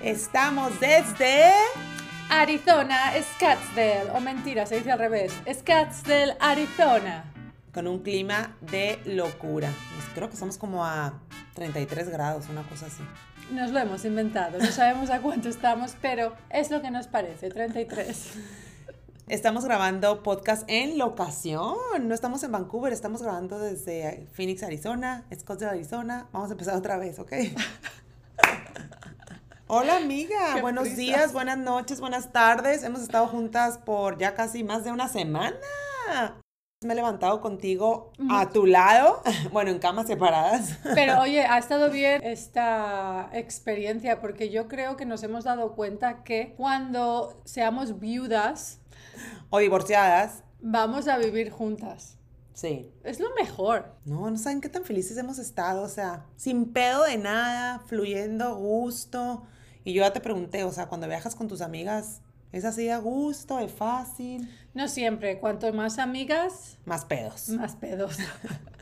Estamos desde Arizona, Scottsdale. O mentira, se dice al revés. Scottsdale, Arizona. con un clima de locura. Pues creo que estamos como a 33 grados, una cosa así. Nos lo hemos inventado, no sabemos a cuánto estamos, pero es lo que nos parece, 33. Estamos grabando podcast en locación. No estamos en Vancouver, estamos grabando desde Phoenix, Arizona, Scottsdale, Arizona. Vamos a empezar otra vez, ¿ok? Hola amiga, Qué buenos prisas. días, buenas noches, buenas tardes. Hemos estado juntas por ya casi más de una semana. Me he levantado contigo a tu lado, bueno, en camas separadas. Pero oye, ha estado bien esta experiencia porque yo creo que nos hemos dado cuenta que cuando seamos viudas O divorciadas. vamos a vivir juntas. Sí. Es lo mejor. No, no saben qué tan felices hemos estado, o sea, sin pedo de nada, fluyendo gusto. Y yo ya te pregunté, o sea, cuando viajas con tus amigas, ¿es así a gusto, es fácil? No siempre, cuanto más amigas, Más pedos. más pedos.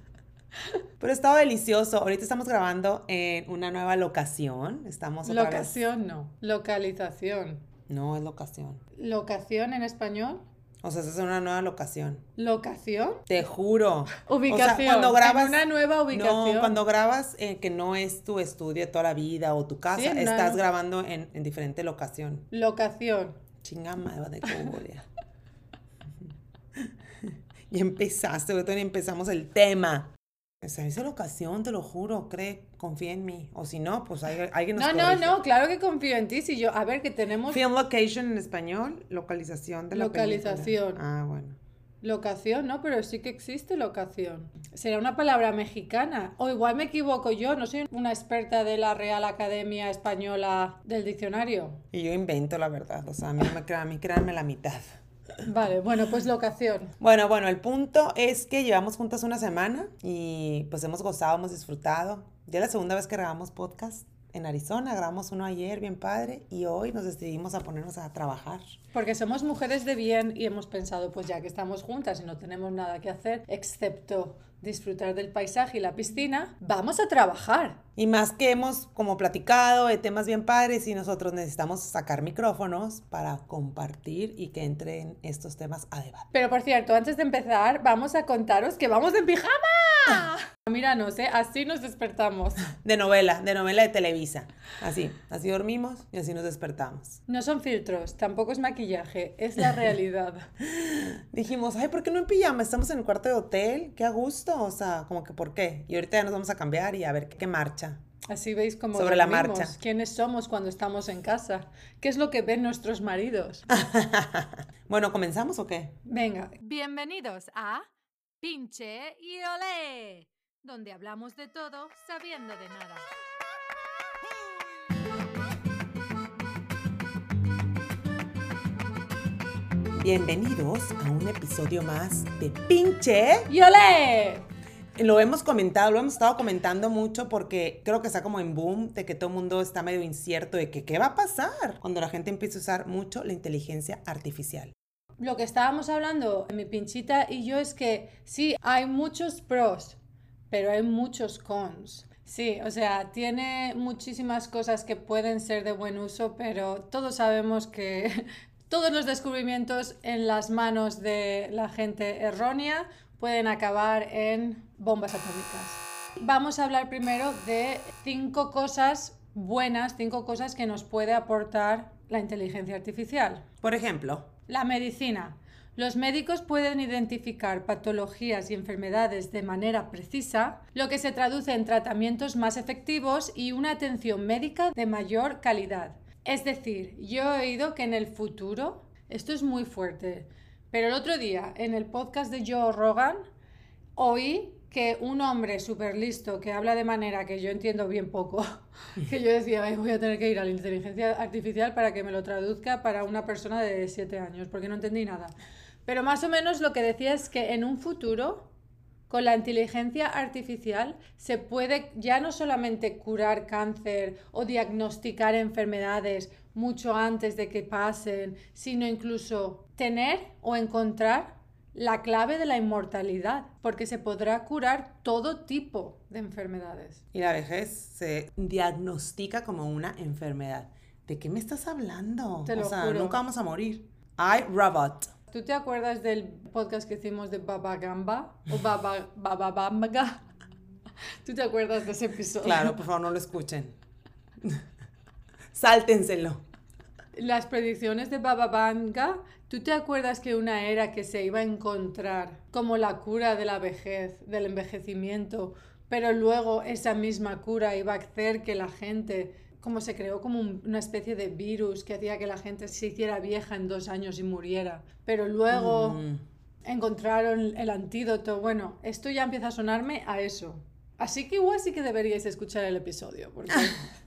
Pero ha estado delicioso. Ahorita estamos grabando en una nueva locación. Estamos otra vez- Locación no, localización. No, es locación. Locación en español. O sea, es una nueva locación. Locación. Te juro. Ubicación. O sea, cuando grabas... En una nueva ubicación. No, cuando grabas eh, que no es tu estudio de toda la vida o tu casa, Sí, no. estás grabando en, en diferente locación. Locación. Chinga madre de Curia. Y empezaste, ahorita empezamos el tema. Esa es la ocasión, te lo juro, cree, confía en mí. O si no, pues hay- alguien nos No, no, corrige. no, claro que confío en ti. Si yo, a ver, que tenemos Film location en español, localización de la película. Localización. Ah, bueno. locación, ¿no? Pero sí que existe locación. Será una palabra mexicana. O igual me equivoco yo, no soy una experta de la Real Academia Española del diccionario. Y yo invento la verdad, o sea, a mí no me a mí créanme la mitad. Vale, bueno, pues locación. Bueno, bueno, el punto es que llevamos juntas una semana y pues hemos gozado, hemos disfrutado. Ya es la segunda vez que grabamos podcast en Arizona, grabamos uno ayer, bien padre, y hoy nos decidimos a ponernos a trabajar. Porque somos mujeres de bien y hemos pensado, pues ya que estamos juntas y no tenemos nada que hacer, excepto disfrutar del paisaje y la piscina, vamos a trabajar. Y más que hemos como platicado de temas bien padres y nosotros necesitamos sacar micrófonos para compartir y que entren estos temas a debate. Pero por cierto, antes de empezar, vamos a contaros que vamos en pijama. Míranos, ¿eh? Así nos despertamos. De novela, de novela de Televisa. Así, así dormimos y así nos despertamos. No son filtros, tampoco es maquillaje, es la realidad. Dijimos, ay, ¿por qué no en pijama? Estamos en el cuarto de hotel, qué a gusto, o sea, como que ¿por qué? Y ahorita ya nos vamos a cambiar y a ver qué, qué marcha. Así veis cómo Sobre la dormimos, marcha. quiénes somos cuando estamos en casa, qué es lo que ven nuestros maridos. Bueno, ¿comenzamos o qué? Venga, Bienvenidos a Pinche y Olé, donde hablamos de todo sabiendo de nada. Bienvenidos a un episodio más de Pinche. ¡Yole! Lo hemos comentado, lo hemos estado comentando mucho porque creo que está como en boom de que todo el mundo está medio incierto de que qué va a pasar cuando la gente empiece a usar mucho la inteligencia artificial. Lo que estábamos hablando, mi pinchita y yo, es que sí, hay muchos pros, pero hay muchos cons. Sí, o sea, tiene muchísimas cosas que pueden ser de buen uso, pero todos sabemos que todos los descubrimientos en las manos de la gente errónea pueden acabar en bombas atómicas. Vamos a hablar primero de cinco cosas buenas, cinco cosas que nos puede aportar la inteligencia artificial. Por ejemplo, La medicina. Los médicos pueden identificar patologías y enfermedades de manera precisa, lo que se traduce en tratamientos más efectivos y una atención médica de mayor calidad. Es decir, yo he oído que en el futuro, esto es muy fuerte, pero el otro día en el podcast de Joe Rogan oí que un hombre súper listo que habla de manera que yo entiendo bien poco, que yo decía, "Ay, voy a tener que ir a la inteligencia artificial para que me lo traduzca para una persona de 7 años, porque no entendí nada. Pero más o menos lo que decía es que en un futuro, con la inteligencia artificial, se puede ya no solamente curar cáncer o diagnosticar enfermedades mucho antes de que pasen, sino incluso tener o encontrar la clave de la inmortalidad, porque se podrá curar todo tipo de enfermedades. Y la vejez se diagnostica como una enfermedad. ¿De qué me estás hablando? Te lo o sea, juro. nunca vamos a morir. I, Robot. ¿Tú te acuerdas del podcast que hicimos de Baba Gamba? O Baba, Baba Bamba? ¿Tú te acuerdas de ese episodio? Claro, por favor, no lo escuchen. Sáltenselo. Las predicciones de Baba Vanga, ¿tú te acuerdas que una era que se iba a encontrar como la cura de la vejez, del envejecimiento, pero luego esa misma cura iba a hacer que la gente, como se creó como un- una especie de virus que hacía que la gente se hiciera vieja en dos años y muriera, pero luego Mm. encontraron el antídoto? Bueno, esto ya empieza a sonarme a eso. Así que igual sí que deberíais escuchar el episodio, porque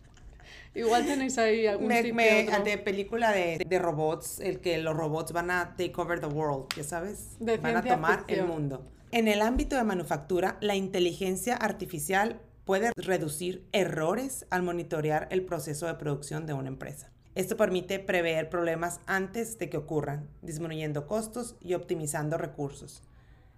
igual tenéis ahí algún Me, otro. de película de, de robots, el que los robots van a take over the world, ya sabes, De van a tomar el mundo. En el ámbito de manufactura, la inteligencia artificial puede reducir errores al monitorear el proceso de producción de una empresa. Esto permite prever problemas antes de que ocurran, disminuyendo costos y optimizando recursos.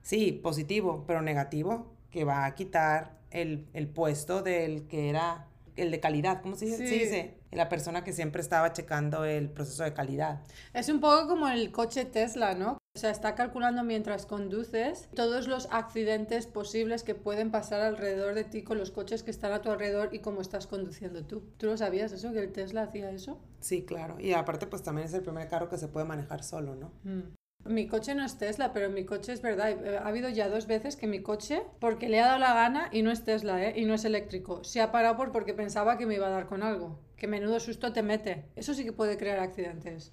Sí, positivo, pero negativo, que va a quitar el, el puesto del que era el de calidad. ¿Cómo se dice? Sí. La persona que siempre estaba checando el proceso de calidad. Es un poco como el coche Tesla, ¿no? O sea, está calculando mientras conduces todos los accidentes posibles que pueden pasar alrededor de ti con los coches que están a tu alrededor y cómo estás conduciendo tú. ¿Tú lo sabías eso? ¿Que el Tesla hacía eso? Sí, claro. Y aparte, pues también es el primer carro que se puede manejar solo, ¿no? Mm. Mi coche no es Tesla, pero mi coche es verdad. Eh, Ha habido ya dos veces que mi coche, porque le ha dado la gana y no es Tesla, ¿eh? Y no es eléctrico. Se ha parado por porque pensaba que me iba a dar con algo. Que menudo susto te mete. Eso sí que puede crear accidentes.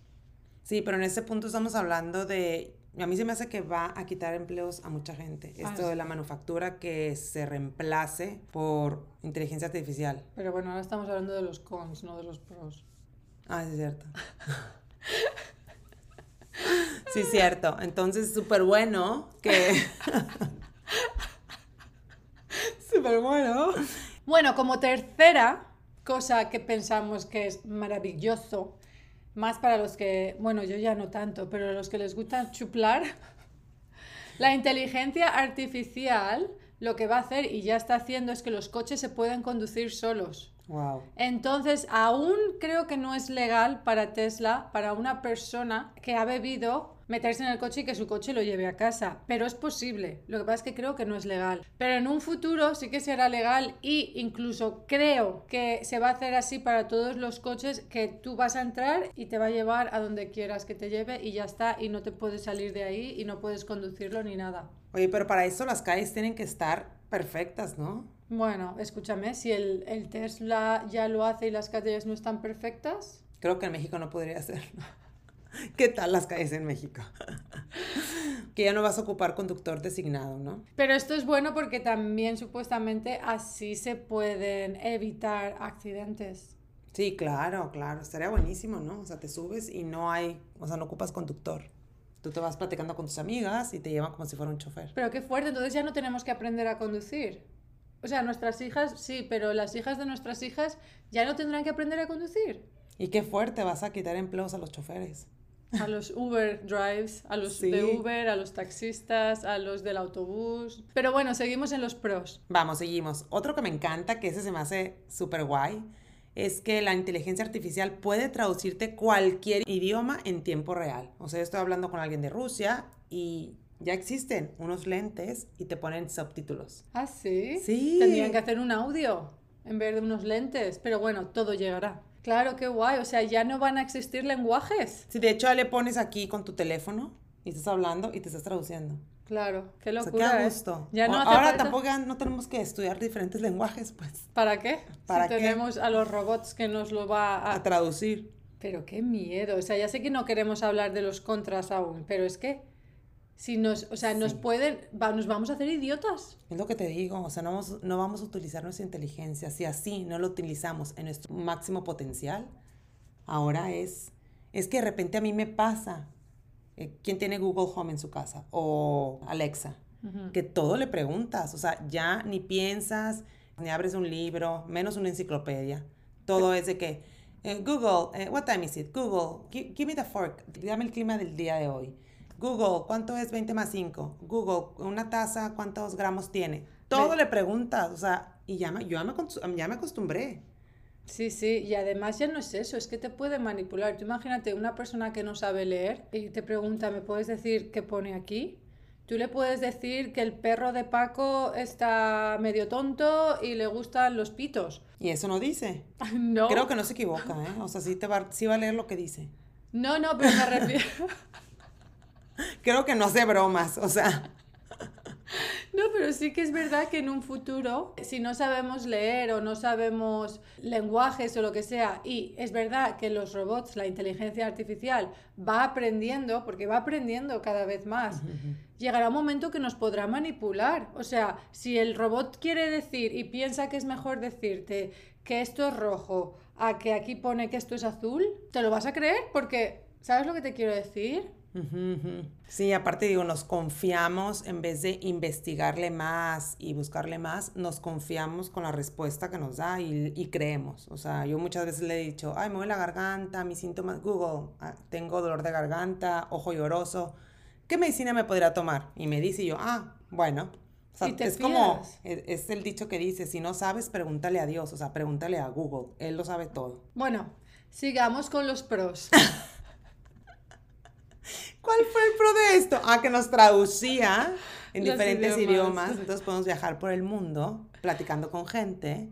Sí, pero en ese punto estamos hablando de... A mí se me hace que va a quitar empleos a mucha gente. Ah, Esto sí. de la manufactura que se reemplace por inteligencia artificial. Pero bueno, ahora estamos hablando de los cons, no de los pros. Ah, es cierto. Sí, cierto. Entonces, súper bueno que... súper bueno. Bueno, como tercera cosa que pensamos que es maravilloso, más para los que, bueno, yo ya no tanto, pero los que les gusta chuplar, la inteligencia artificial lo que va a hacer y ya está haciendo es que los coches se pueden conducir solos. Wow. Entonces, aún creo que no es legal para Tesla, para una persona que ha bebido, meterse en el coche y que su coche lo lleve a casa. Pero es posible. Lo que pasa es que creo que no es legal. Pero en un futuro sí que será legal y incluso creo que se va a hacer así para todos los coches que tú vas a entrar y te va a llevar a donde quieras que te lleve y ya está y no te puedes salir de ahí y no puedes conducirlo ni nada. Oye, pero para eso las calles tienen que estar perfectas, ¿no? Bueno, escúchame, si el, el Tesla ya lo hace y las calles no están perfectas, Creo que en México no podría hacerlo. ¿Qué tal las calles en México? que ya no vas a ocupar conductor designado, ¿no? Pero esto es bueno porque también supuestamente así se pueden evitar accidentes. Sí, claro, claro. Estaría buenísimo, ¿no? O sea, te subes y no hay, o sea, no ocupas conductor. Tú te vas platicando con tus amigas y te llevan como si fuera un chofer. Pero qué fuerte, entonces ya no tenemos que aprender a conducir. O sea, nuestras hijas sí, pero las hijas de nuestras hijas ya no tendrán que aprender a conducir. Y qué fuerte, vas a quitar empleos a los choferes. A los Uber drives, a los Sí. de Uber, a los taxistas, a los del autobús. Pero bueno, seguimos en los pros. Vamos, seguimos. Otro que me encanta, que ese se me hace súper guay, es que la inteligencia artificial puede traducirte cualquier idioma en tiempo real. O sea, yo estoy hablando con alguien de Rusia y ya existen unos lentes y te ponen subtítulos. ¿Ah, sí? Sí. Tendrían que hacer un audio en vez de unos lentes. Pero bueno, todo llegará. Claro, qué guay. O sea, ya no van a existir lenguajes. Si de hecho le pones aquí con tu teléfono y estás hablando y te estás traduciendo. Claro, qué O sea, locura. qué ¿eh? gusto. Ya no O- hace Ahora falta- tampoco no tenemos que estudiar diferentes lenguajes, pues, ¿Para qué? ¿Para si qué? tenemos a los robots que nos lo va a a... traducir. Pero qué miedo. O sea, ya sé que no queremos hablar de los contras aún, pero es que si nos, o sea, nos Sí. pueden, va- nos vamos a hacer idiotas. Es lo que te digo, o sea, no vamos, no vamos a utilizar nuestra inteligencia. Si así no lo utilizamos en nuestro máximo potencial, ahora es, es que de repente a mí me pasa, eh, ¿quién tiene Google Home en su casa? O Alexa, que todo le preguntas, o sea, ya ni piensas, ni abres un libro, menos una enciclopedia. Todo es de que, eh, Google, eh, what time is it? Google, gi- give me the fork, dame el clima del día de hoy. Google, ¿cuánto es 20 más 5? Google, una taza, ¿cuántos gramos tiene? Todo le preguntas, o sea, y ya me, yo ya me, acos- ya me acostumbré. Sí, sí, y además ya no es eso, es que te puede manipular. Tú imagínate una persona que no sabe leer y te pregunta, ¿me puedes decir qué pone aquí? Tú le puedes decir que el perro de Paco está medio tonto y le gustan los pitos. Y eso no dice. No. Creo que no se equivoca, ¿eh? O sea, sí, te va, sí va a leer lo que dice. No, no, pero me refiero... Creo que no hace bromas, o sea. No, pero sí que es verdad que en un futuro, si no sabemos leer o no sabemos lenguajes o lo que sea, y es verdad que los robots, la inteligencia artificial, va aprendiendo, porque va aprendiendo cada vez más, llegará un momento que nos podrá manipular. O sea, si el robot quiere decir y piensa que es mejor decirte que esto es rojo a que aquí pone que esto es azul, ¿te lo vas a creer? Porque, ¿sabes lo que te quiero decir? Sí, aparte digo, nos confiamos en vez de investigarle más y buscarle más, nos confiamos con la respuesta que nos da y, y creemos. O sea, yo muchas veces le he dicho, ay, me duele la garganta, mis síntomas, Google, ah, tengo dolor de garganta, ojo lloroso, ¿qué medicina me podría tomar? Y me dice y yo, ah, bueno. O sea, te es como, es, es el dicho que dice, si no sabes, pregúntale a Dios, o sea, pregúntale a Google, Él lo sabe todo. Bueno, sigamos con los pros. ¿Cuál fue el pro de esto? Ah, que nos traducía en Los diferentes idiomas. idiomas. Entonces podemos viajar por el mundo platicando con gente.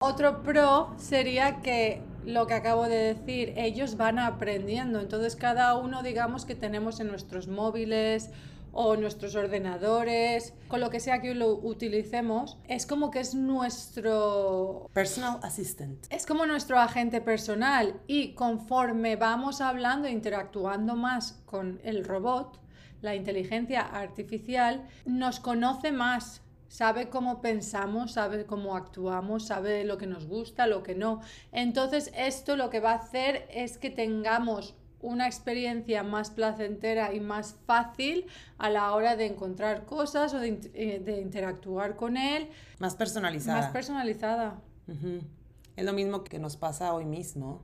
Otro pro sería que lo que acabo de decir, ellos van aprendiendo. Entonces cada uno, digamos que tenemos en nuestros móviles o nuestros ordenadores, con lo que sea que lo utilicemos, es como que es nuestro Personal assistant. es como nuestro agente personal y conforme vamos hablando e interactuando más con el robot, la inteligencia artificial nos conoce más, sabe cómo pensamos, sabe cómo actuamos, sabe lo que nos gusta, lo que no. Entonces esto lo que va a hacer es que tengamos una experiencia más placentera y más fácil a la hora de encontrar cosas o de, eh, de interactuar con él, Más personalizada. más personalizada. Es lo mismo que nos pasa hoy mismo,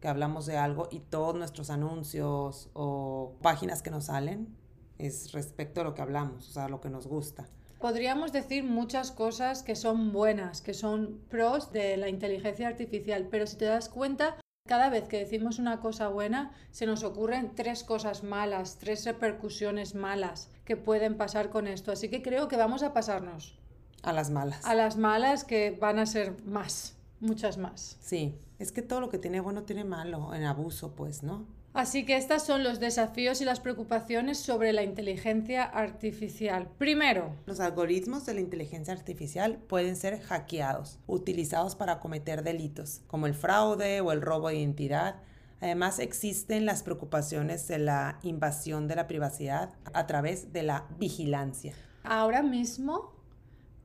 que hablamos de algo y todos nuestros anuncios o páginas que nos salen es respecto a lo que hablamos, o sea, lo que nos gusta. Podríamos decir muchas cosas que son buenas, que son pros de la inteligencia artificial, pero si te das cuenta, cada vez que decimos una cosa buena, se nos ocurren tres cosas malas, tres repercusiones malas que pueden pasar con esto. Así que creo que vamos a pasarnos A las malas. a las malas que van a ser más, muchas más. Sí, es que todo lo que tiene bueno tiene malo, en abuso, pues, ¿no? Así que estos son los desafíos y las preocupaciones sobre la inteligencia artificial. Primero, Los algoritmos de la inteligencia artificial pueden ser hackeados, utilizados para cometer delitos, como el fraude o el robo de identidad. Además, existen las preocupaciones de la invasión de la privacidad a través de la vigilancia. Ahora mismo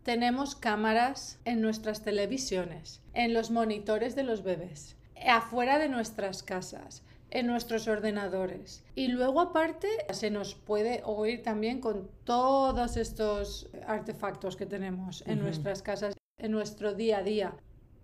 tenemos cámaras en nuestras televisiones, en los monitores de los bebés, afuera de nuestras casas, en nuestros ordenadores. Y luego aparte se nos puede oír también con todos estos artefactos que tenemos en nuestras casas, en nuestro día a día.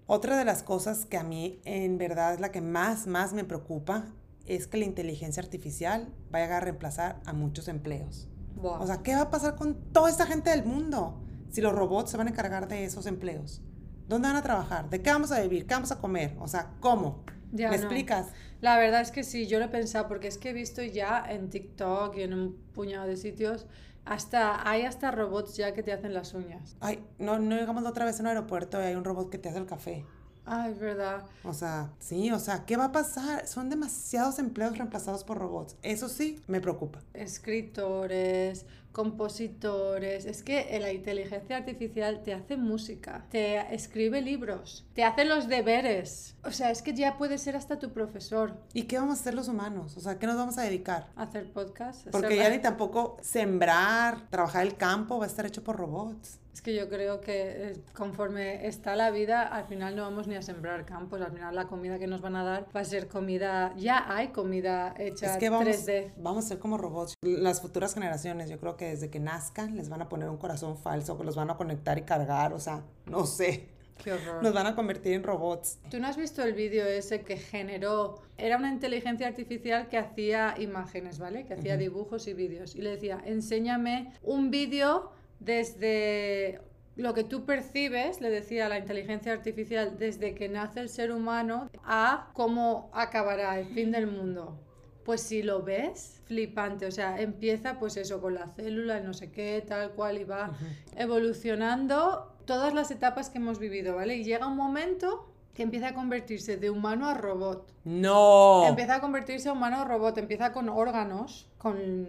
Otra de las cosas que a mí en verdad es la que más, más me preocupa es que la inteligencia artificial vaya a reemplazar a muchos empleos. O sea, ¿qué va a pasar con toda esta gente del mundo si los robots se van a encargar de esos empleos? ¿Dónde van a trabajar? ¿De qué vamos a vivir? ¿Qué vamos a comer? O sea, ¿cómo? Ya ¿Me no. explicas? La verdad es que sí, yo lo he pensado porque es que he visto ya en TikTok y en un puñado de sitios, hasta hay hasta robots ya que te hacen las uñas. Ay, no, no llegamos la otra vez a un aeropuerto y hay un robot que te hace el café. Ay, es verdad. O sea, sí, o sea, ¿qué va a pasar? Son demasiados empleos reemplazados por robots. Eso sí, me preocupa. Escritores, compositores. Es que la inteligencia artificial te hace música, te escribe libros, te hace los deberes. O sea, es que ya puede ser hasta tu profesor. ¿Y qué vamos a hacer los humanos? O sea, ¿qué nos vamos a dedicar? Hacer podcast. Porque hacer- ya ni tampoco sembrar, trabajar el campo va a estar hecho por robots. Es que yo creo que eh, conforme está la vida, al final no vamos ni a sembrar campos. Al final la comida que nos van a dar va a ser comida. Ya hay comida hecha Es que vamos, 3D. vamos a ser como robots. Las futuras generaciones, yo creo que desde que nazcan les van a poner un corazón falso, que los van a conectar y cargar, o sea, no sé. Qué horror. Nos van a convertir en robots. ¿Tú no has visto el vídeo ese que generó? Era una inteligencia artificial que hacía imágenes, ¿vale? Que hacía Ujú. dibujos y vídeos. Y le decía, enséñame un vídeo desde lo que tú percibes, le decía la inteligencia artificial, desde que nace el ser humano a cómo acabará el fin del mundo. Pues si lo ves, flipante, o sea, empieza pues eso con la célula, no sé qué, tal cual, y va evolucionando todas las etapas que hemos vivido, ¿vale? Y llega un momento que empieza a convertirse de humano a robot. No. Empieza a convertirse de humano a robot, empieza con órganos, con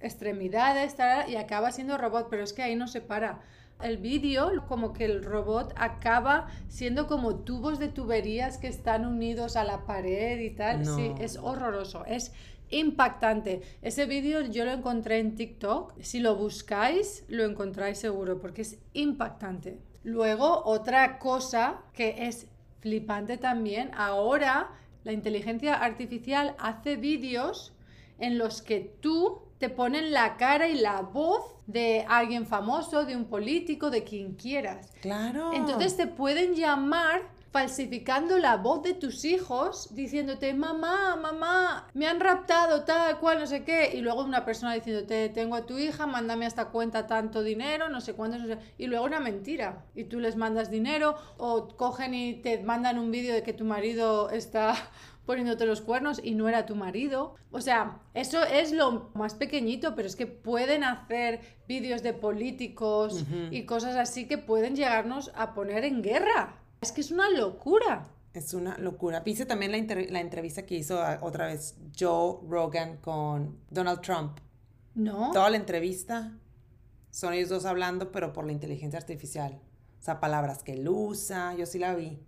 extremidades, y acaba siendo robot, pero es que ahí no se para. El vídeo, como que el robot acaba siendo como tubos de tuberías que están unidos a la pared y tal. No. Sí, es horroroso, es impactante. Ese vídeo yo lo encontré en TikTok. Si lo buscáis, lo encontráis seguro, porque es impactante. Luego, otra cosa que es flipante también, ahora la inteligencia artificial hace vídeos en los que tú te ponen la cara y la voz de alguien famoso, de un político, de quien quieras. Claro. Entonces te pueden llamar falsificando la voz de tus hijos, diciéndote, mamá, mamá, me han raptado, tal cual, no sé qué, y luego una persona diciéndote, tengo a tu hija, mándame a esta cuenta tanto dinero, no sé cuánto, no sé, y luego una mentira, y tú les mandas dinero, o cogen y te mandan un vídeo de que tu marido está poniéndote los cuernos y no era tu marido. O sea, eso es lo más pequeñito, pero es que pueden hacer vídeos de políticos y cosas así que pueden llegarnos a poner en guerra. Es que es una locura. Es una locura. Viste también la, la entrevista que hizo ah, otra vez Joe Rogan con Donald Trump. ¿No? Toda la entrevista son ellos dos hablando, pero por la inteligencia artificial. O sea, palabras que él usa, yo sí la vi.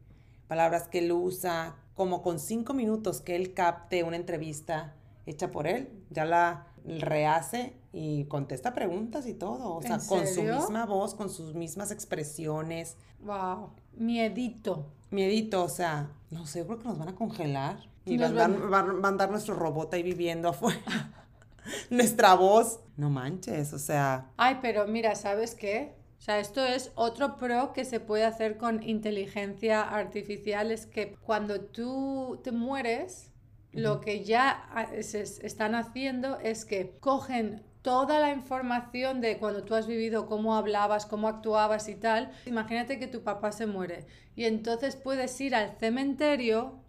Palabras que él usa, como con cinco minutos que él capte una entrevista hecha por él, ya la rehace y contesta preguntas y todo. O sea, ¿En con su misma voz, con sus mismas expresiones. Wow. Miedito. Miedito, o sea, no sé, creo que nos van a congelar y Nos van, van- van a mandar nuestro robot ahí viviendo afuera. Nuestra voz. No manches, o sea, Ay, pero mira, ¿sabes qué? O sea, esto es otro pro que se puede hacer con inteligencia artificial, es que cuando tú te mueres, lo que ya ah, se es- están haciendo es que cogen toda la información de cuando tú has vivido, cómo hablabas, cómo actuabas y tal. Imagínate que tu papá se muere y entonces puedes ir al cementerio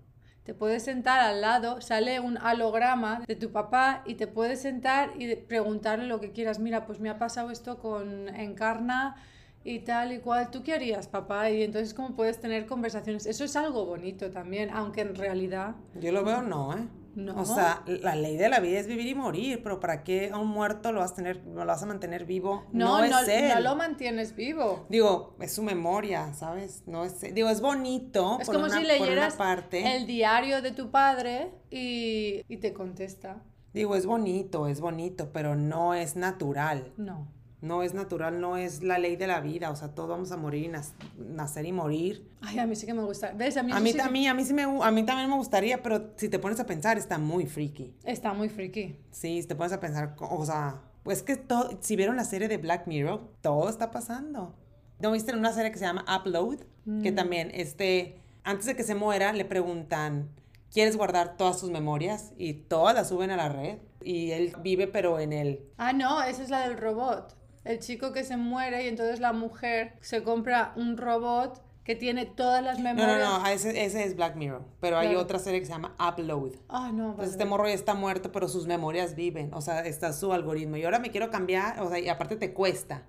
te puedes sentar al lado, sale un holograma de tu papá y te puedes sentar y preguntarle lo que quieras. Mira, pues me ha pasado esto con Encarna y tal y cual. ¿Tú qué harías, papá? Y entonces cómo puedes tener conversaciones. Eso es algo bonito también, aunque en realidad yo lo veo no, ¿eh? No. O sea, la ley de la vida es vivir y morir, pero ¿para qué a un muerto lo vas a tener, lo vas a mantener vivo? no, no, es él. no lo mantienes vivo. Digo, es su memoria, ¿sabes? No es, digo, es bonito. Es por como una- si leyeras parte. el diario de tu padre y, y te contesta. Digo, es bonito, es bonito, pero no es natural. No. No es natural, no es la ley de la vida. O sea, todos vamos a morir, y nac- nacer y morir. Ay, a mí sí que me gusta. ¿Ves? A mí, A mí, sí que- también, a mí sí me, a mí también me gustaría, pero si te pones a pensar, está muy friki. Está muy friki. Sí, si te pones a pensar, o sea, pues que todo, si vieron la serie de Black Mirror, todo está pasando. ¿No viste una serie que se llama Upload? Que también, este, antes de que se muera, le preguntan, ¿quieres guardar todas tus memorias? Y todas las suben a la red. Y él vive, pero en el... Ah, no, esa es la del robot. El chico que se muere y entonces la mujer se compra un robot que tiene todas las No, memorias. no, no, ese, ese es Black Mirror. Pero hay otra serie que se llama Upload. Ah, no, Entonces este morro ya está muerto, pero sus memorias viven. O sea, está su algoritmo. Y ahora me quiero cambiar, o sea, y aparte te cuesta.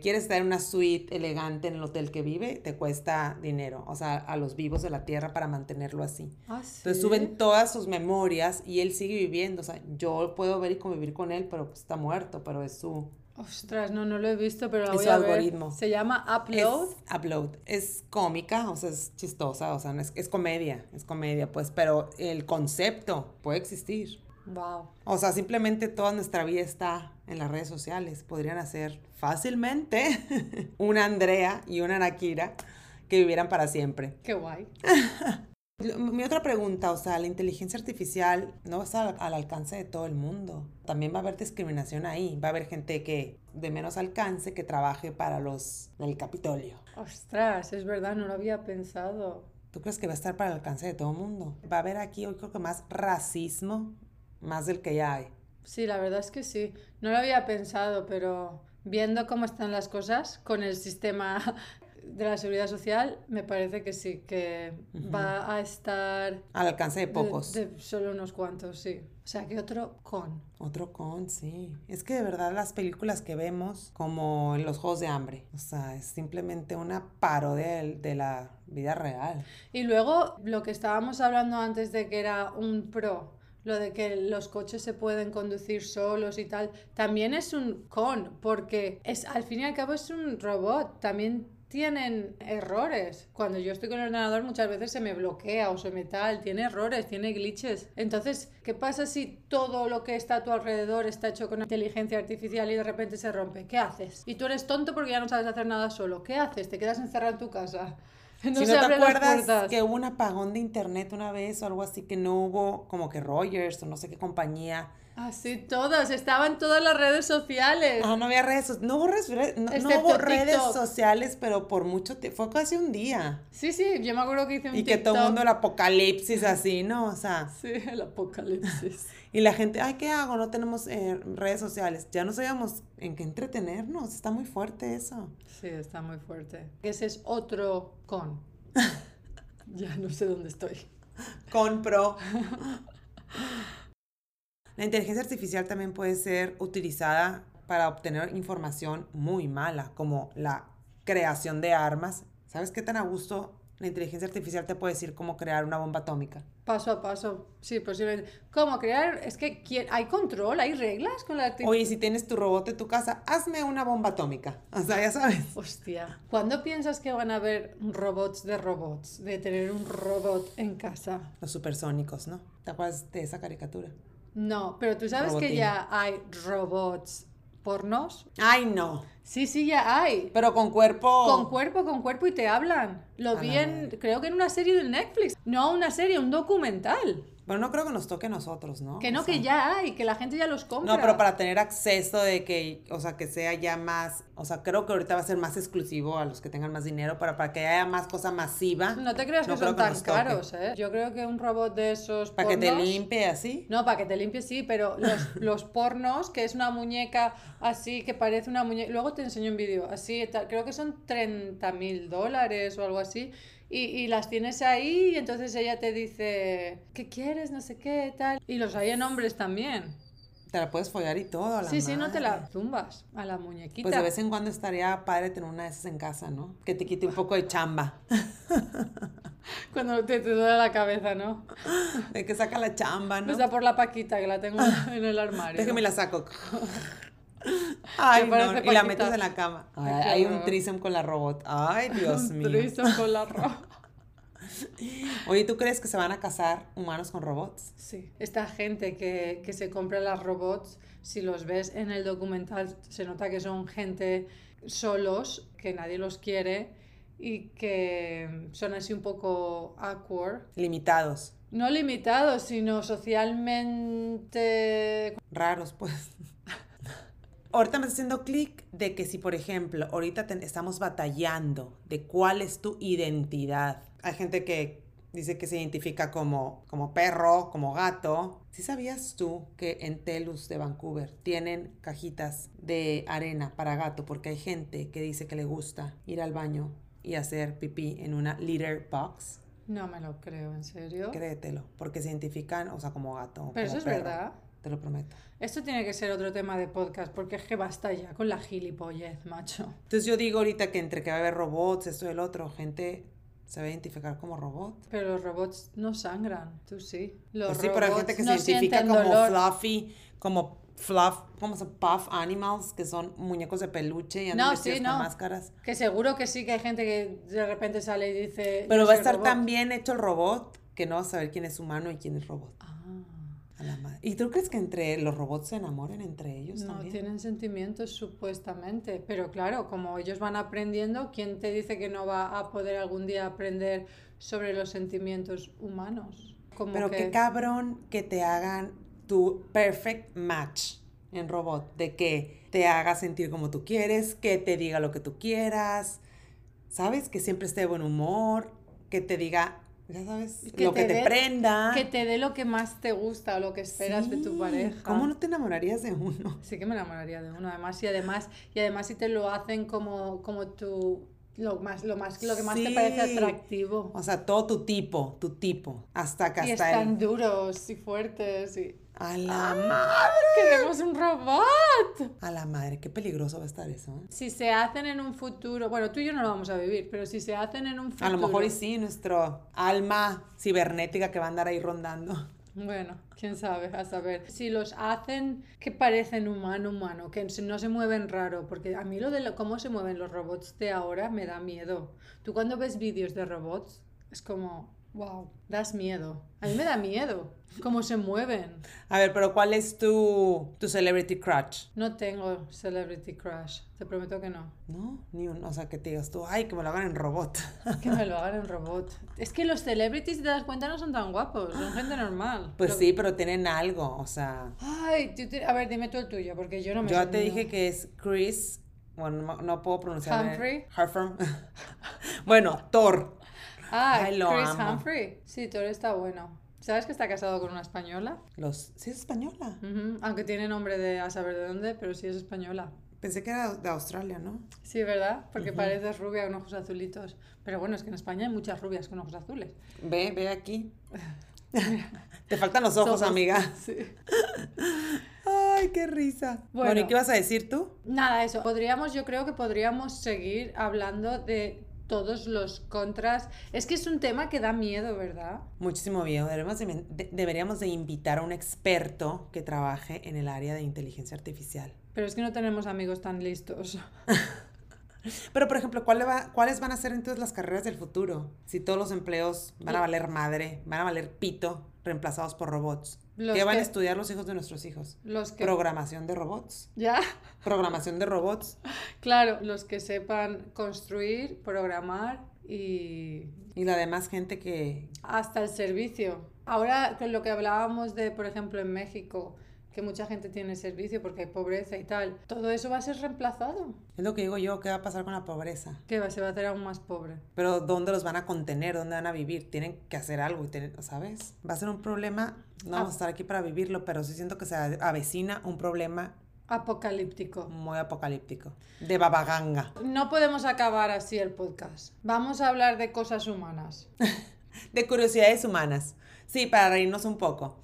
Quieres estar en una suite elegante en el hotel que vive, te cuesta dinero. O sea, a los vivos de la tierra para mantenerlo así. Ah, ¿sí? Entonces suben todas sus memorias y él sigue viviendo. O sea, yo puedo ver y convivir con él, pero pues, está muerto, pero es su... Ostras, no, no lo he visto, pero la voy su a ver. algoritmo. Se llama Upload. Es upload. Es cómica, o sea, es chistosa, o sea, es, es comedia, es comedia, pues, pero el concepto puede existir. Wow. O sea, simplemente toda nuestra vida está en las redes sociales. Podrían hacer fácilmente una Andrea y una Nakira que vivieran para siempre. Qué guay. Mi otra pregunta, o sea, la inteligencia artificial no va a estar al, al alcance de todo el mundo. También va a haber discriminación ahí. Va a haber gente que de menos alcance que trabaje para los del Capitolio. Ostras, es verdad, no lo había pensado. ¿Tú crees que va a estar para el alcance de todo el mundo? Va a haber aquí, hoy creo que más racismo, más del que ya hay. Sí, la verdad es que sí. No lo había pensado, pero Viendo cómo están las cosas con el sistema de la seguridad social, me parece que sí, que va a estar Al alcance de de- pocos. de solo unos cuantos, sí. O sea, que otro con. Otro con, sí. Es que de verdad las películas que vemos, como en los Juegos de Hambre, o sea, es simplemente una parodia del- de, la vida real. Y luego lo que estábamos hablando antes de que era un pro, lo de que los coches se pueden conducir solos y tal, también es un con, porque es al fin y al cabo es un robot, también tienen errores. Cuando yo estoy con el ordenador muchas veces se me bloquea o se me tal, tiene errores, tiene glitches. Entonces, ¿qué pasa si todo lo que está a tu alrededor está hecho con inteligencia artificial y de repente se rompe? ¿Qué haces? Y tú eres tonto porque ya no sabes hacer nada solo. ¿Qué haces? ¿Te quedas encerrado en tu casa? si se no te acuerdas que hubo un apagón de internet una vez o algo así, que no hubo como que Rogers o no sé qué compañía. Así todas, estaban todas las redes sociales. Ah, no había redes, so- no hubo redes, no, no hubo redes sociales, pero por mucho tiempo, fue casi un día. Sí, sí, yo me acuerdo que hice un Y que todo el mundo el apocalipsis así, ¿no? O sea, Sí, el apocalipsis. y la gente, ay, ¿qué hago? No tenemos eh, redes sociales. Ya no sabíamos en qué entretenernos. Está muy fuerte eso. Sí, está muy fuerte. Ese es otro con. ya no sé dónde estoy. Compro. La inteligencia artificial también puede ser utilizada para obtener información muy mala, como la creación de armas. ¿Sabes qué tan a gusto la inteligencia artificial te puede decir cómo crear una bomba atómica? Paso a paso, sí, posiblemente. ¿Cómo crear? Es que ¿quién- hay control, hay reglas con la. Oye, si tienes tu robot en tu casa, hazme una bomba atómica. O sea, ya sabes. Hostia, ¿cuándo piensas que van a haber robots de robots? De tener un robot en casa. Los supersónicos, ¿no? ¿Te acuerdas de esa caricatura? No, pero tú sabes que ya hay robots pornos. Ay, no. Sí, sí, ya hay. Pero con cuerpo. Con cuerpo, con cuerpo y te hablan. Lo A vi en, creo que en una serie de Netflix. No una serie, un documental. Bueno, no creo que nos toque a nosotros, ¿no? Que O no, sea, que ya hay, que la gente ya los compra. No, pero para tener acceso de que, o sea, que sea ya más, o sea, creo que ahorita va a ser más exclusivo a los que tengan más dinero, para, para que haya más cosa masiva. No te creas No que son que tan caros, ¿eh? Yo creo que un robot de esos Para que te limpie así. No, para que te limpies sí, pero los, los pornos, que es una muñeca así, que parece una muñeca... Luego te enseño un vídeo, así, creo que son 30 mil dólares o algo así. Y, y las tienes ahí y entonces ella te dice, ¿qué quieres? No sé qué, tal. Y los hay en hombres también. Te la puedes follar y todo. a la Sí, sí, no te la zumbas a la muñequita. Pues de vez en cuando estaría padre tener una de esas en casa, ¿no? Que te quite un poco de chamba. Cuando te, te duele la cabeza, ¿no? De que saca la chamba, ¿no? O sea, por la paquita que la tengo en el armario. Déjame la saco. Ay, no, y la metes en la cama. Ay, Ay, qué hay un threesome con la robot. Ay, Dios Un mío. threesome con la ropa. Oye, ¿tú crees que se van a casar humanos con robots? Sí, esta gente que, que se compra las robots, si los ves en el documental, se nota que son gente solos, que nadie los quiere y que son así un poco awkward. Limitados, No limitados, sino socialmente... raros, pues. Ahorita me está haciendo clic de que si, por ejemplo, ahorita te- estamos batallando de cuál es tu identidad. Hay gente que dice que se identifica como, como perro, como gato. ¿Sí sabías tú que en Telus de Vancouver tienen cajitas de arena para gato? Porque hay gente que dice que le gusta ir al baño y hacer pipí en una litter box. No me lo creo, ¿en serio? Créetelo, porque se identifican, o sea, como gato. Pero como eso es perro. verdad. Te lo prometo. Esto tiene que ser otro tema de podcast, porque es que basta ya con la gilipollez, macho. Entonces yo digo ahorita que entre que va a haber robots, esto y el otro, gente se va a identificar como robot. Pero los robots no sangran, tú sí. Los Pues sí, pero hay gente que no se identifica como dolor. fluffy, como fluff, como se puff animals, que son muñecos de peluche y andan No, sí, con no. máscaras. Que seguro que sí que hay gente que de repente sale y dice. Pero "Yo va a estar robot". tan bien hecho el robot que no vas a saber quién es humano y quién es robot. Ah, A la madre. ¿Y tú crees que entre los robots se enamoren entre ellos no también? tienen sentimientos supuestamente. Pero claro, como ellos van aprendiendo, ¿quién te dice que no va a poder algún día aprender sobre los sentimientos humanos? Como Pero que... qué cabrón que te hagan tu perfect match en robot, de que te haga sentir como tú quieres, que te diga lo que tú quieras, ¿sabes? Que siempre esté de buen humor, que te diga ya sabes, Que lo que te dé- prenda. Que te dé lo que más te gusta o lo que esperas de tu pareja. ¿Cómo no te enamorarías de uno? Sí que me enamoraría de uno, además, y además, y además si te lo hacen como, como tu lo más, lo más, lo que más te parece atractivo. O sea, todo tu tipo, tu tipo. Hasta que Y hasta están el... duros y fuertes y A la ¡Ah! madre. queremos un robot. A la madre, qué peligroso va a estar eso. ¿eh? Si se hacen en un futuro, bueno, tú y yo no lo vamos a vivir, pero si se hacen en un futuro. A lo mejor y sí, nuestro alma cibernética que va a andar ahí rondando. Bueno, quién sabe, a saber. Si los hacen que parecen humano, humano, que no se mueven raro, porque a mí lo de lo- cómo se mueven los robots de ahora me da miedo. Tú cuando ves vídeos de robots, es como, wow, das miedo. A mí me da miedo cómo se mueven. A ver, pero ¿cuál es tu, tu celebrity crush? No tengo celebrity crush, te prometo que no. No, ni un, o sea, que te digas tú, ay, que me lo hagan en robot. Que me lo hagan en robot. Es que los celebrities, si te das cuenta, no son tan guapos, son gente normal. Pues Lo- sí, pero tienen algo, o sea. Ay, tú te- a ver, dime tú el tuyo, porque yo no me Yo te el dije que es Chris, bueno, no, no puedo pronunciar. Humphrey. Humphrey. bueno, Thor. Ah, Ay, lo Chris amo. Humphrey. Sí, Thor está bueno. ¿Sabes que está casado con una española? Los, sí es española. Aunque tiene nombre de a saber de dónde, pero sí es española. Pensé que era de Australia, ¿no? Sí, ¿verdad? Porque pareces rubia con ojos azulitos. Pero bueno, es que en España hay muchas rubias con ojos azules. Ve, ve aquí. Te faltan los ojos, Ojos. amiga. Sí. Ay, qué risa. Bueno, Bueno. ¿y qué vas a decir tú? Nada, eso. Podríamos, yo creo que podríamos seguir hablando de todos los contras. Es que es un tema que da miedo, ¿verdad? Muchísimo bien. Deberíamos de, de- deberíamos de invitar a un experto que trabaje en el área de inteligencia artificial. Pero es que no tenemos amigos tan listos. Pero, por ejemplo, ¿cuál va- ¿cuáles van a ser entonces las carreras del futuro? Si todos los empleos van a valer madre, van a valer pito, reemplazados por robots. Los ¿Qué van a estudiar los hijos de nuestros hijos? Los que... Programación de robots. ¿Ya? Programación de robots. Claro, los que sepan construir, programar y Y la demás gente que... hasta el servicio. Ahora con lo que hablábamos de, por ejemplo, en México, que mucha gente tiene servicio porque hay pobreza y tal, todo eso va a ser reemplazado. Es lo que digo yo, ¿qué va a pasar con la pobreza? Que va, se va a hacer aún más pobre. Pero ¿dónde los van a contener? ¿Dónde van a vivir? Tienen que hacer algo, y tener- ¿sabes? Va a ser un problema, no vamos a estar aquí para vivirlo, pero sí siento que se avecina un problema Apocalíptico. muy apocalíptico. De babaganga. No podemos acabar así el podcast. Vamos a hablar de cosas humanas. De curiosidades humanas. Sí, para reírnos un poco.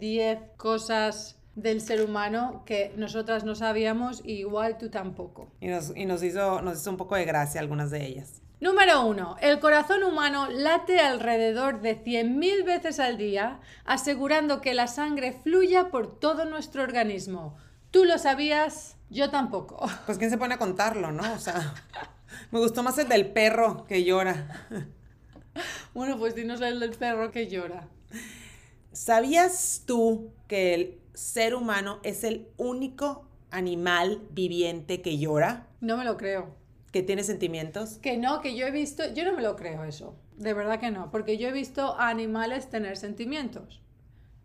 10 cosas del ser humano que nosotras no sabíamos y igual tú tampoco. Y nos, y nos, hizo, nos hizo un poco de gracia algunas de ellas. Número 1. El corazón humano late alrededor de 100.000 veces al día, asegurando que la sangre fluya por todo nuestro organismo. ¿Tú lo sabías? Yo tampoco. Pues quién se pone a contarlo, ¿no? O sea, me gustó más el del perro que llora. Bueno, pues dinos el del perro que llora. ¿Sabías tú que el ser humano es el único animal viviente que llora? No me lo creo. ¿Que tiene sentimientos? Que no, que yo he visto, yo no me lo creo eso. De verdad que no, porque yo he visto a animales tener sentimientos.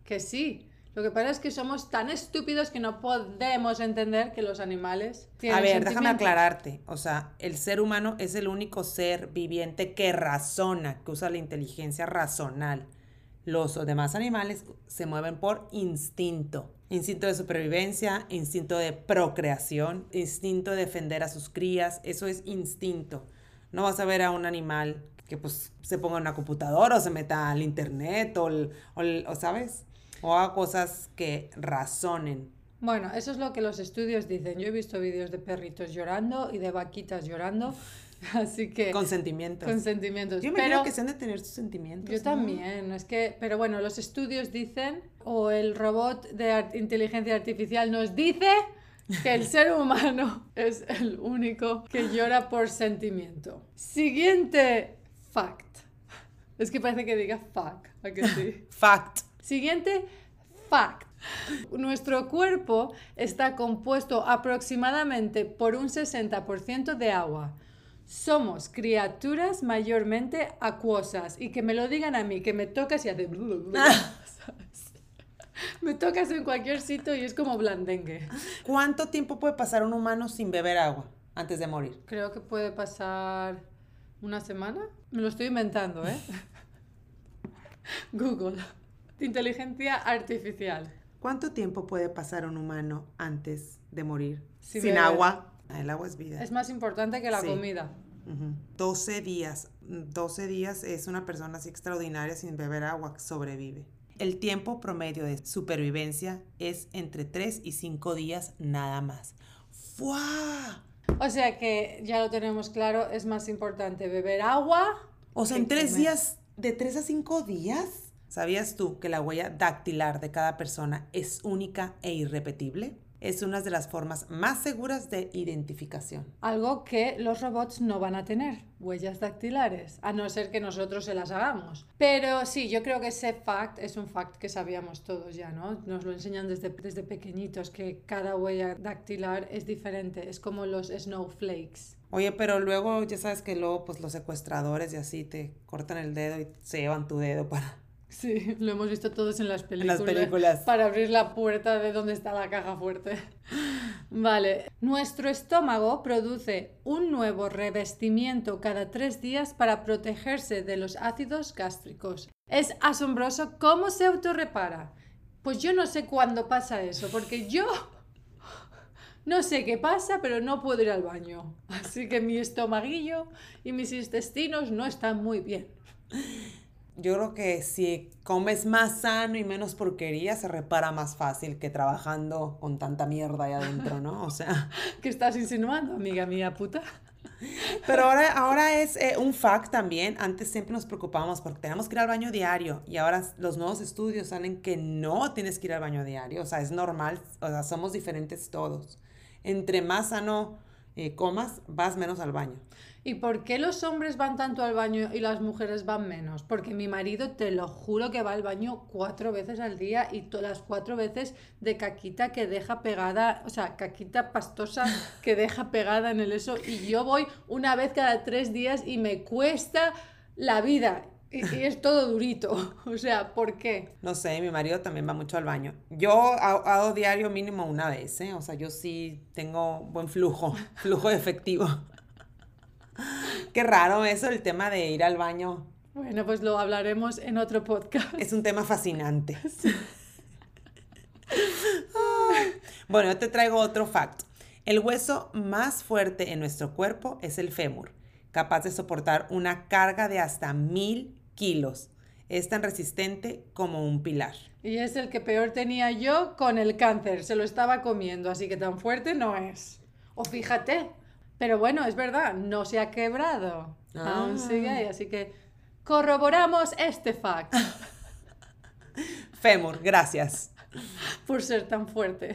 Que sí. Lo que pasa es que somos tan estúpidos que no podemos entender que los animales tienen A ver, déjame aclararte. O sea, el ser humano es el único ser viviente que razona, que usa la inteligencia razonal. Los demás animales se mueven por instinto. Instinto de supervivencia, instinto de procreación, instinto de defender a sus crías. Eso es instinto. No vas a ver a un animal que pues se ponga en una computadora o se meta al internet o, el- o ¿sabes? O haga cosas que razonen. Bueno, eso es lo que los estudios dicen. Yo he visto vídeos de perritos llorando y de vaquitas llorando, así que Con sentimientos. con sentimientos. Yo me Pero creo que se han de tener sus sentimientos. yo ¿no? también, es que, pero bueno, los estudios dicen o el robot de ar- inteligencia artificial nos dice que el ser humano es el único que llora por sentimiento. Siguiente fact. Es que parece que diga fuck, ¿a que sí? Fact. Siguiente fact. Nuestro cuerpo está compuesto aproximadamente por un 60% de agua. Somos criaturas mayormente acuosas y que me lo digan a mí, que me tocas y hace... me tocas en cualquier sitio y es como blandengue. ¿Cuánto tiempo puede pasar un humano sin beber agua antes de morir? Creo que puede pasar una semana. Me lo estoy inventando, ¿eh? Google. Inteligencia artificial. ¿Cuánto tiempo puede pasar un humano antes de morir Sin sin agua? Ah, El agua es vida. Es más importante que la Sí. comida. Ujú. 12 días. 12 días es una persona así extraordinaria sin beber agua, sobrevive. El tiempo promedio de supervivencia es entre 3 y 5 días nada más. ¡Fua! O sea que ya lo tenemos claro, es más importante beber agua. O sea, en 3 comer. días, de 3 a 5 días. ¿Sabías tú que la huella dactilar de cada persona es única e irrepetible? Es una de las formas más seguras de identificación. Algo que los robots no van a tener, huellas dactilares, a no ser que nosotros se las hagamos. Pero sí, yo creo que ese fact es un fact que sabíamos todos ya, ¿no? Nos lo enseñan desde, desde pequeñitos, que cada huella dactilar es diferente, es como los snowflakes. Oye, pero luego ya sabes que luego pues los secuestradores y así te cortan el dedo y se llevan tu dedo para... Sí, lo hemos visto todos en las En películas. las películas. Para abrir la puerta de donde está la caja fuerte. Vale. Nuestro estómago produce un nuevo revestimiento cada tres días para protegerse de los ácidos gástricos. Es asombroso cómo se autorrepara. Pues yo no sé cuándo pasa eso, porque yo no sé qué pasa, pero no puedo ir al baño. Así que mi estomaguillo y mis intestinos no están muy bien. Yo creo que si comes más sano y menos porquería, se repara más fácil que trabajando con tanta mierda ahí adentro, ¿no? O sea... ¿Qué estás insinuando, amiga mía puta? Pero ahora, ahora es eh, un fact también. Antes siempre nos preocupábamos porque teníamos que ir al baño diario y ahora los nuevos estudios salen que no tienes que ir al baño diario. O sea, es normal, o sea, somos diferentes todos. Entre más sano eh, comas, vas menos al baño. ¿Y por qué los hombres van tanto al baño y las mujeres van menos? Porque mi marido, te lo juro que va al baño cuatro veces al día y todas las cuatro veces de caquita que deja pegada, o sea, caquita pastosa que deja pegada en el eso. Y yo voy una vez cada tres días y me cuesta la vida. Y, es todo durito. O sea, ¿por qué? No sé, mi marido también va mucho al baño. Yo ha- hago diario mínimo una vez, ¿eh? O sea, yo sí tengo buen flujo, flujo efectivo. Qué raro eso, el tema de ir al baño. Bueno, pues lo hablaremos en otro podcast. Es un tema fascinante. Bueno, yo te traigo otro fact. El hueso más fuerte en nuestro cuerpo es el fémur, capaz de soportar una carga de hasta mil kilos. Es tan resistente como un pilar. Y es el que peor tenía yo con el cáncer. Se lo estaba comiendo, así que tan fuerte no es. O fíjate. Pero bueno, es verdad, no se ha quebrado. Aún Ah. sigue ahí, así que corroboramos este fact Fémur, gracias. por ser tan fuerte.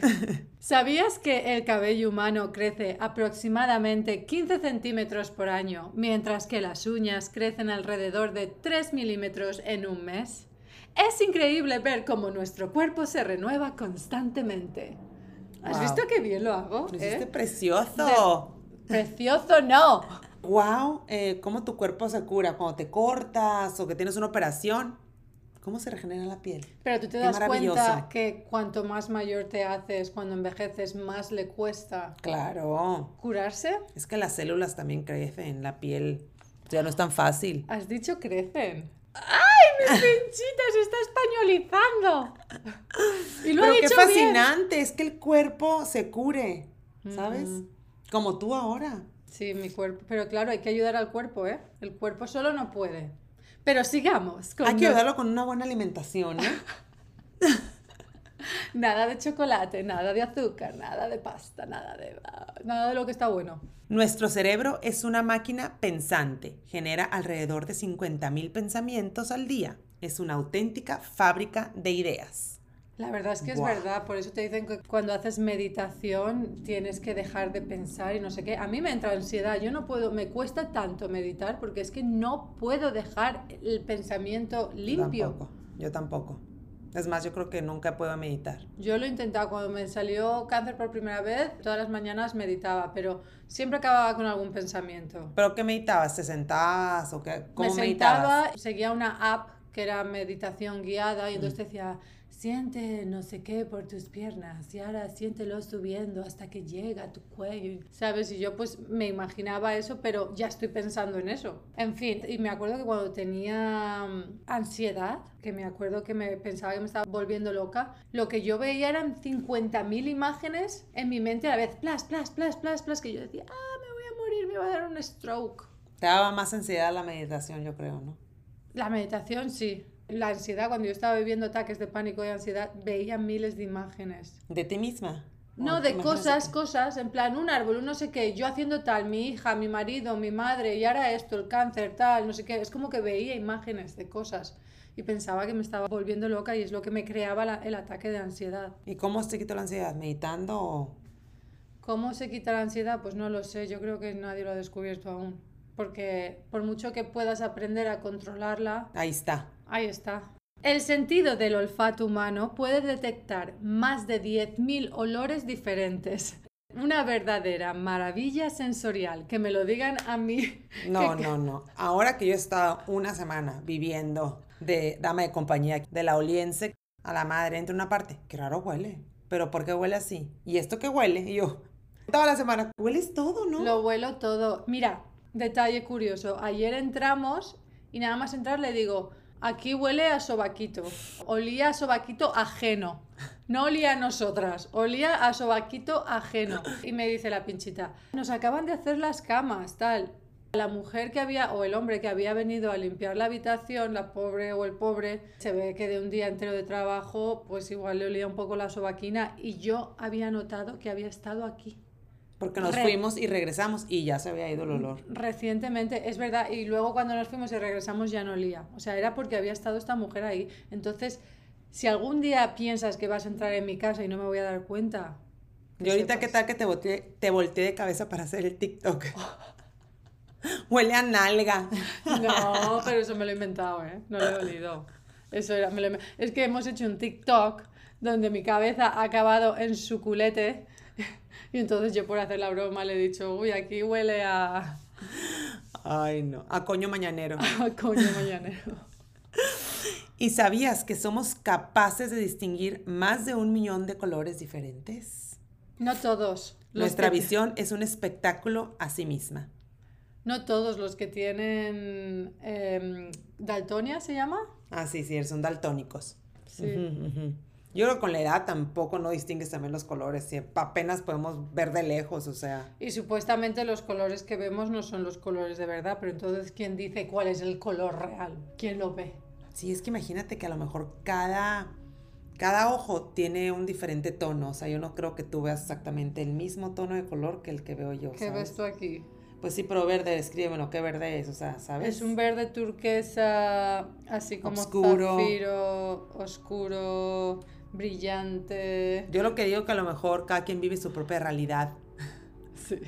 ¿Sabías que el cabello humano crece aproximadamente 15 centímetros por año, mientras que las uñas crecen alrededor de 3 milímetros en un mes? Es increíble ver cómo nuestro cuerpo se renueva constantemente. ¿Has Wow. visto qué bien lo hago? Lo eh? precioso. Precioso, no. Wow, eh, cómo tu cuerpo se cura cuando te cortas o que tienes una operación. ¿Cómo se regenera la piel? Pero tú te Qué das cuenta que cuanto más mayor te haces, cuando envejeces, más le cuesta Claro. curarse. Es que las células también crecen, la piel ya no es tan fácil. Has dicho crecen. ¡Ay, mi pinchita se está españolizando! Y lo Pero ha qué bien. fascinante, es que el cuerpo se cure, ¿sabes? Como tú ahora. Sí, mi cuerpo. Pero claro, hay que ayudar al cuerpo, ¿eh? El cuerpo solo no puede. Pero sigamos. Con Hay que ayudarlo con una buena alimentación, ¿no? Nada de chocolate, nada de azúcar, nada de pasta, nada de, nada de lo que está bueno. Nuestro cerebro es una máquina pensante, genera alrededor de 50.000 pensamientos al día. Es una auténtica fábrica de ideas. La verdad es que es verdad, por eso te dicen que cuando haces meditación tienes que dejar de pensar y no sé qué. A mí me entra ansiedad, yo no puedo, me cuesta tanto meditar porque es que no puedo dejar el pensamiento limpio. Tampoco, yo tampoco. Es más, yo creo que nunca puedo meditar. Yo lo he intentado cuando me salió cáncer por primera vez, todas las mañanas meditaba, pero siempre acababa con algún pensamiento. ¿Pero qué meditabas? ¿Te sentabas o qué? ¿Cómo me meditabas? sentaba, seguía una app que era meditación guiada y entonces te decía, siente no sé qué por tus piernas y ahora siéntelo subiendo hasta que llega a tu cuello, ¿sabes? Y yo pues me imaginaba eso, pero ya estoy pensando en eso. En fin, y me acuerdo que cuando tenía mm, ansiedad, que me acuerdo que me pensaba que me estaba volviendo loca, lo que yo veía eran 50.000 imágenes en mi mente a la vez, plas, plas, plas, plas, plas, que yo decía, ah, me voy a morir, me va a dar un stroke. Te daba más ansiedad la meditación, yo creo, ¿no? La meditación sí. La ansiedad, cuando yo estaba viviendo ataques de pánico y ansiedad, veía miles de imágenes. ¿De ti misma? No, ¿O de cosas, cosas, en plan un árbol, un no sé qué, yo haciendo tal, mi hija, mi marido, mi madre, y ahora esto, el cáncer, tal, no sé qué. Es como que veía imágenes de cosas y pensaba que me estaba volviendo loca y es lo que me creaba la- el ataque de ansiedad. ¿Y cómo se quitó la ansiedad? ¿Meditando o...? ¿Cómo se quita la ansiedad? Pues no lo sé, yo creo que nadie lo ha descubierto aún. Porque por mucho que puedas aprender a controlarla, Ahí está. Ahí está. El sentido del olfato humano puede detectar más de 10.000 olores diferentes. Una verdadera maravilla sensorial. Que me lo digan a mí. No, que- no, no. Ahora que yo he estado una semana viviendo de dama de compañía, de la oliense a la madre, entre una parte, qué raro huele. Pero ¿por qué huele así? ¿Y esto qué huele? Y yo, toda la semana, hueles todo, ¿no? Lo huelo todo. Mira, detalle curioso. Ayer entramos y nada más entrar le digo, aquí huele a sobaquito. Olía a sobaquito ajeno. No olía a nosotras, olía a sobaquito ajeno. Y me dice la pinchita, nos acaban de hacer las camas, tal. La mujer que había, o el hombre que había venido a limpiar la habitación, la pobre o el pobre, se ve que de un día entero de trabajo, pues igual le olía un poco la sobaquina y yo había notado que había estado aquí. Porque nos Re- fuimos y regresamos y ya se había ido el olor. Recientemente, es verdad, y luego cuando nos fuimos y regresamos ya no olía. O sea, era porque había estado esta mujer ahí. Entonces, si algún día piensas que vas a entrar en mi casa y no me voy a dar cuenta. que Y ahorita, sepas. ¿qué tal que te volteé, te volteé de cabeza para hacer el TikTok? Huele a nalga. No, pero eso me lo he inventado, ¿eh? No lo he olido. Eso era, me lo he- Es que hemos hecho un TikTok donde mi cabeza ha acabado en su culete. Y entonces yo por hacer la broma le he dicho, uy, aquí huele a, Ay, no. A coño mañanero. a coño mañanero. ¿Y sabías que somos capaces de distinguir más de un millón de colores diferentes? No todos. Nuestra visión es un espectáculo a sí misma. No todos los que tienen em, daltonia se llama. Ah, sí, sí, son daltónicos. Sí. Yo creo que con la edad tampoco no distingues también los colores. sí, apenas podemos ver de lejos, o sea. Y supuestamente los colores que vemos no son los colores de verdad, pero entonces ¿quién dice cuál es el color real? ¿Quién lo ve? Sí, es que imagínate que a lo mejor cada, cada ojo tiene un diferente tono. O sea, yo no creo que tú veas exactamente el mismo tono de color que el que veo yo. ¿Qué ¿sabes? ves tú aquí? Pues sí, pero verde, escríbemelo, ¿qué verde es? O sea, ¿sabes? Es un verde turquesa, así como Oscuro. zafiro, oscuro, brillante. Yo lo que digo que a lo mejor cada quien vive su propia realidad Sí.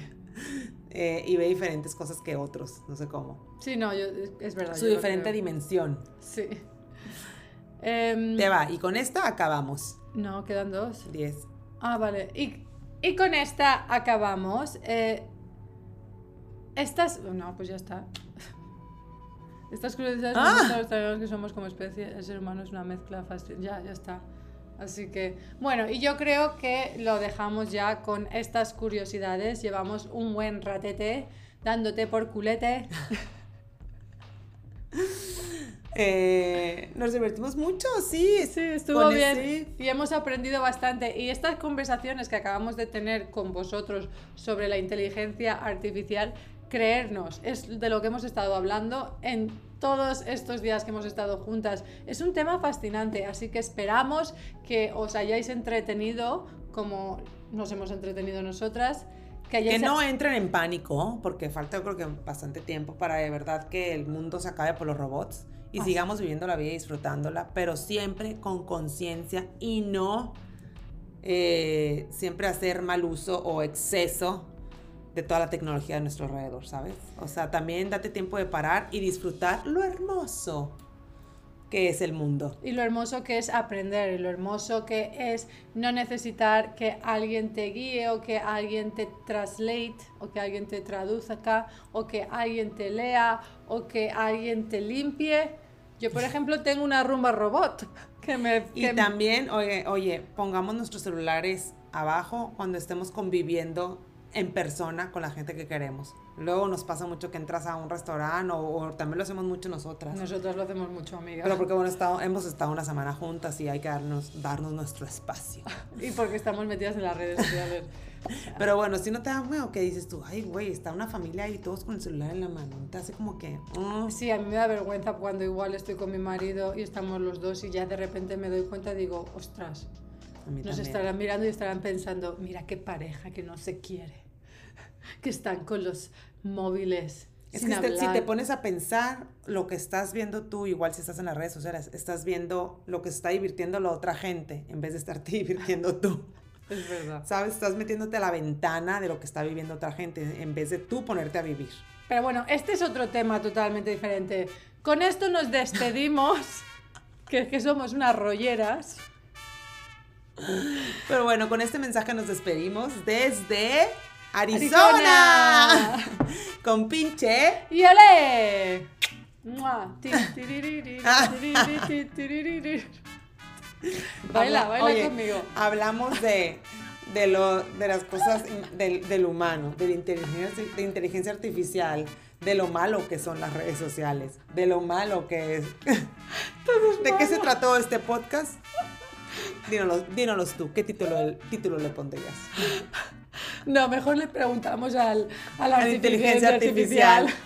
eh, y ve diferentes cosas que otros, no sé cómo. Sí, no, yo, es verdad. Su diferente dimensión. Sí. Em, Te va, y con esta acabamos. no, quedan dos. 10. Ah, vale. Y, y con esta acabamos. Eh, estas. No, pues ya está. Estas curiosidades Ah. que somos como especie. El ser humano es una mezcla fascinante. Ya, ya está. Así que, bueno, y yo creo que lo dejamos ya con estas curiosidades. Llevamos un buen ratete dándote por culete. Eh, nos divertimos mucho, sí. Sí, estuvo bien. ese- Y hemos aprendido bastante. Y estas conversaciones que acabamos de tener con vosotros sobre la inteligencia artificial, creernos, es de lo que hemos estado hablando en todos estos días que hemos estado juntas. Es un tema fascinante, así que esperamos que os hayáis entretenido como nos hemos entretenido nosotras. Que, no entren en pánico, porque falta creo que bastante tiempo para de verdad que el mundo se acabe por los robots y Así. sigamos viviendo la vida y disfrutándola, pero siempre con conciencia y no eh, siempre hacer mal uso o exceso de toda la tecnología de nuestro alrededor, ¿sabes? O sea, también date tiempo de parar y disfrutar lo hermoso que es el mundo. Y lo hermoso que es aprender, y lo hermoso que es no necesitar que alguien te guíe o que alguien te translate o que alguien te traduzca o que alguien te lea o que alguien te limpie. Yo, por ejemplo, tengo una rumba robot. Que me, Y que- también, oye, oye, pongamos nuestros celulares abajo cuando estemos conviviendo en persona con la gente que queremos. Luego nos pasa mucho que entras a un restaurante o, o también lo hacemos mucho nosotras. Nosotras lo hacemos mucho, amiga. Pero porque bueno, estado- hemos estado una semana juntas y hay que darnos, darnos nuestro espacio. Y porque estamos metidas en las redes sociales. Pero bueno, si no te da miedo, que dices tú, ay, güey, está una familia ahí todos con el celular en la mano. Te hace como que, mm, Sí, a mí me da vergüenza cuando igual estoy con mi marido y estamos los dos y ya de repente me doy cuenta y digo, ostras, nos también. estarán mirando y estarán pensando, mira qué pareja que no se quiere, que están con los móviles. Es sin que este- si te hablar". pones a pensar lo que estás viendo tú, igual si estás en las redes sociales, estás viendo lo que está divirtiendo la otra gente en vez de estarte divirtiendo tú. Es verdad. ¿Sabes? Estás metiéndote a la ventana de lo que está viviendo otra gente en vez de tú ponerte a vivir. Pero bueno, este es otro tema totalmente diferente. Con esto nos despedimos, que es que somos unas rolleras. Pero bueno, con este mensaje nos despedimos desde Arizona. Arizona. Con pinche. ¡Y ole! Ah. Baila, baila oye, conmigo. Hablamos de, de, lo, de las cosas del, del humano, de la inteligencia, de inteligencia artificial, de lo malo que son las redes sociales, de lo malo que es. ¿De qué se trató este podcast? Dínolos, dínolos tú, ¿qué título, título le pondrías? No, mejor le preguntamos al, a la, A la inteligencia artificial.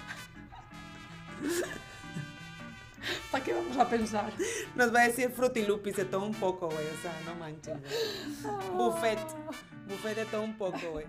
¿Para qué vamos a pensar? Nos va a decir frutilupis de todo un poco, güey. O sea, no manches. güey. Buffet. Buffet de todo un poco, güey.